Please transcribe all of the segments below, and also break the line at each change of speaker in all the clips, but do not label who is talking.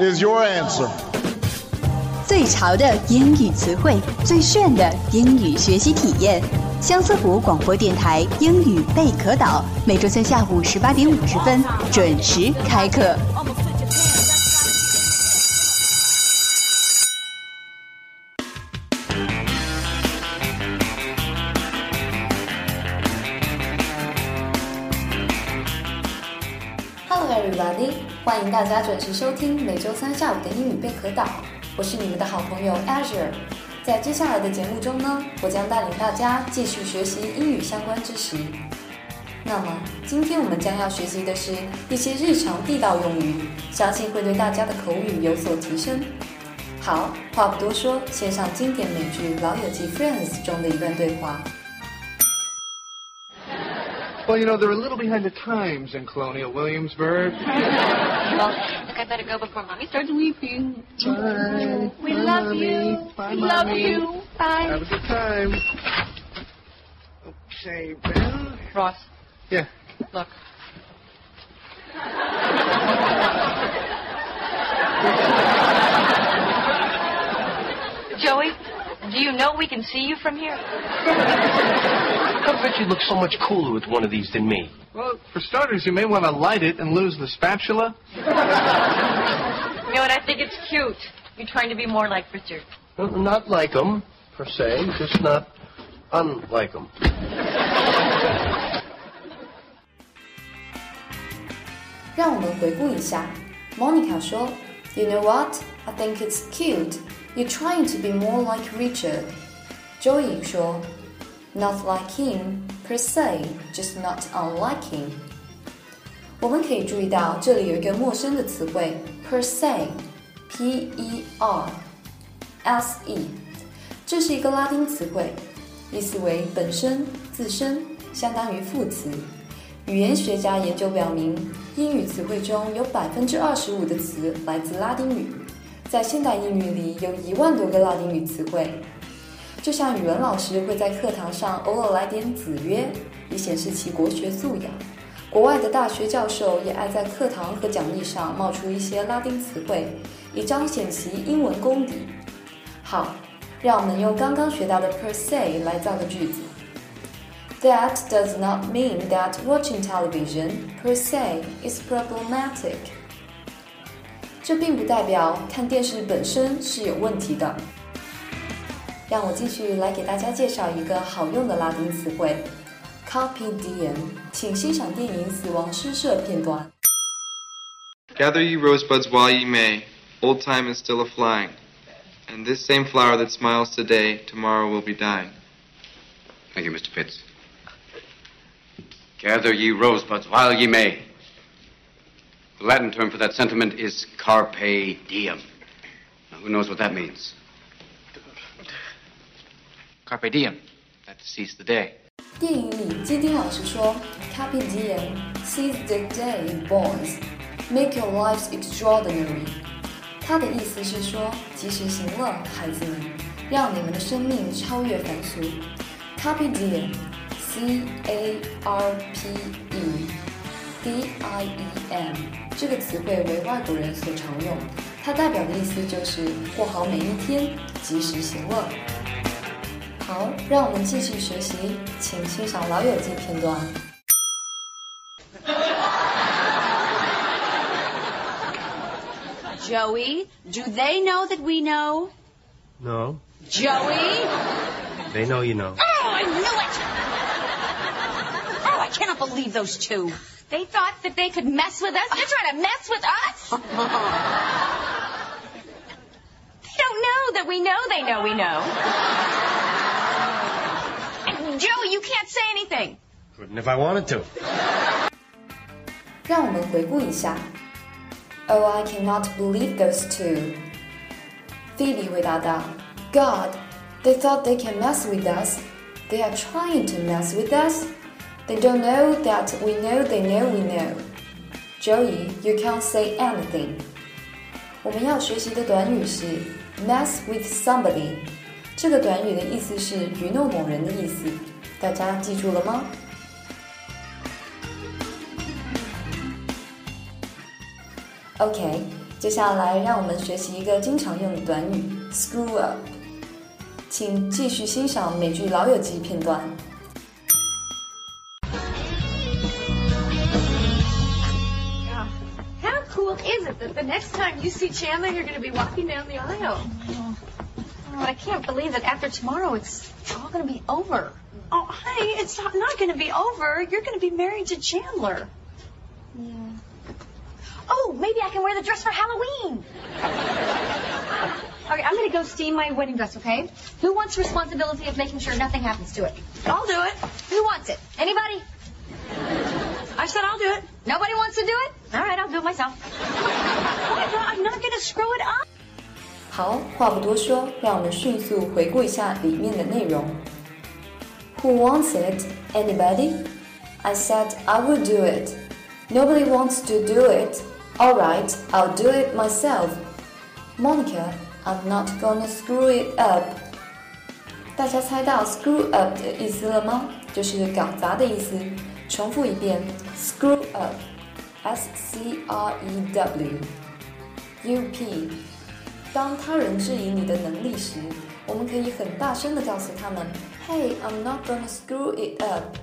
Is your answer.
最潮的英语词汇，最炫的英语学习体验。相思湖广播电台英语贝壳岛，每周三下午十八点五十分准时开课。
Hello everybody，欢迎大家准时收听每周三下午的英语贝壳岛，我是你们的好朋友 Azure。在接下来的节目中呢，我将带领大家继续学习英语相关知识。那么，今天我们将要学习的是一些日常地道用语，相信会对大家的口语有所提升。好，话不多说，先上经典美剧《老友记 Friends》中的一段对话。
Well, you know, they're a little behind the times in Colonial Williamsburg.
Well, look, I better go before Mommy starts weeping.
Bye.
We
Bye,
love
Mommy.
you.
Bye,
we love
Mommy.
you. Bye.
Have a good time. Okay, Ben.
Ross,
Yeah.
look. Do you know we can see you from here?
I bet you look so much cooler with one of these than me.
Well, for starters, you may want to light it and lose the spatula.
you know what? I think it's cute. You're trying to be more like Richard.
Well, not like him, per se, just not unlike
him. You know what? I think it's cute You're trying to be more like Richard.” Joey 说：“Not like him per se, just not unlike him.” 我们可以注意到这里有一个陌生的词汇 per se，p e r s e，这是一个拉丁词汇，意思为本身、自身，相当于副词。语言学家研究表明，英语词汇中有百分之二十五的词来自拉丁语。在现代英语里，有一万多个拉丁语词汇。就像语文老师会在课堂上偶尔来点子曰，以显示其国学素养。国外的大学教授也爱在课堂和讲义上冒出一些拉丁词汇，以彰显其英文功底。好，让我们用刚刚学到的 per se 来造个句子。That does not mean that watching television per se is problematic. 这并不代表看电视本身是有问题的。让我继续来给大家介绍一个好用的拉丁词汇 “carpe diem”，请欣赏电影《死亡诗社》片段。
Gather ye rosebuds while ye may, old time is still a flying. And this same flower that smiles today, tomorrow will be dying.
Thank you, Mr. Pitts. Gather ye rosebuds while ye may. The Latin term for that sentiment is carpe diem. Now, who knows what that means?
Carpe diem. That to seize the day.
电影里，基丁老师说：“Carpe diem, seize the day, boys. Make your lives extraordinary.” 他的意思是说，及时行乐，孩子们，让你们的生命超越凡俗。Carpe diem, C A R P E D I E M 这个词汇为外国人所常用，它代表的意思就是过好每一天，及时行乐。好，让我们继续学习，请欣赏《老友记》片段。
Joey, do they know that we know?
No.
Joey?
They know you know.
Oh, I knew it! Oh, I cannot believe those two. They thought that they could mess with us. They're trying to mess with us. they don't know that we know they know we know. And Joey, you can't say anything.
Couldn't if I wanted to.
让我们回顾一下 Oh, I cannot believe those two. Phoebe 回答道：“God, they thought they can mess with us. They are trying to mess with us. They don't know that we know they know we know. Joey, you can't say anything. 我们要学习的短语是 mess with somebody。这个短语的意思是愚弄某人的意思，大家记住了吗？OK，接下来让我们学习一个经常用的短语 screw up。请继续欣赏美剧《老友记》片段。
Is it that the next time you see Chandler, you're going to be walking down the aisle? Oh, I can't believe that after tomorrow, it's all going to be over. Oh, honey, it's not, not going to be over. You're going to be married to Chandler. Yeah. Oh, maybe I can wear the dress for Halloween. okay, I'm going to go steam my wedding dress, okay? Who wants responsibility of making sure nothing happens to it? I'll do it. Who wants it? Anybody? I said I'll do it. Nobody wants to do it? All right, I'll do it myself. I'm not going to screw it up.
好，话不多说，让我们迅速回顾一下里面的内容。Who wants it? Anybody? I said I will do it. Nobody wants to do it. All right, I'll do it myself. Monica, I'm not gonna screw it up. 大家猜到 screw up 的意思了吗？就是搞砸的意思。 重复一遍，screw up，s c r e w，u p。当他人质疑你的能力时，我们可以很大声的告诉他们，Hey, I'm not gonna screw it up。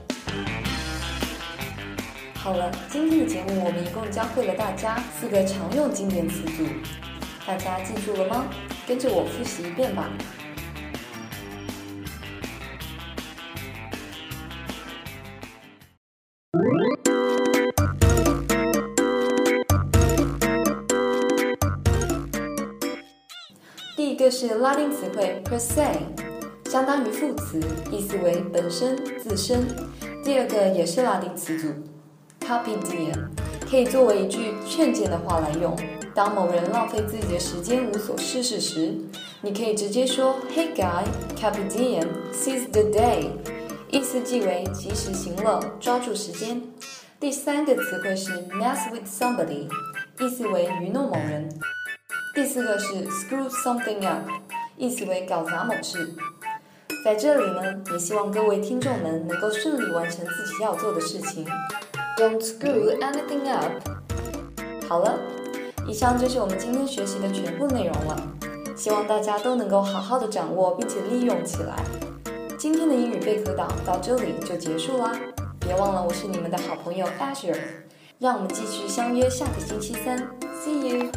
好了，今天的节目我们一共教会了大家四个常用经典词组，大家记住了吗？跟着我复习一遍吧。第一个是拉丁词汇 per se，相当于副词，意思为本身、自身。第二个也是拉丁词组 carpe diem，可以作为一句劝诫的话来用。当某人浪费自己的时间无所事事时，你可以直接说 Hey guy, carpe diem, seize the day，意思即为及时行乐，抓住时间。第三个词汇是 mess with somebody，意思为愚弄某人。第四个是 screw something up，意思为搞砸某事。在这里呢，也希望各位听众们能够顺利完成自己要做的事情。Don't screw anything up。好了，以上就是我们今天学习的全部内容了。希望大家都能够好好的掌握并且利用起来。今天的英语贝壳岛到这里就结束啦。别忘了，我是你们的好朋友 Asher，让我们继续相约下个星期三，See you。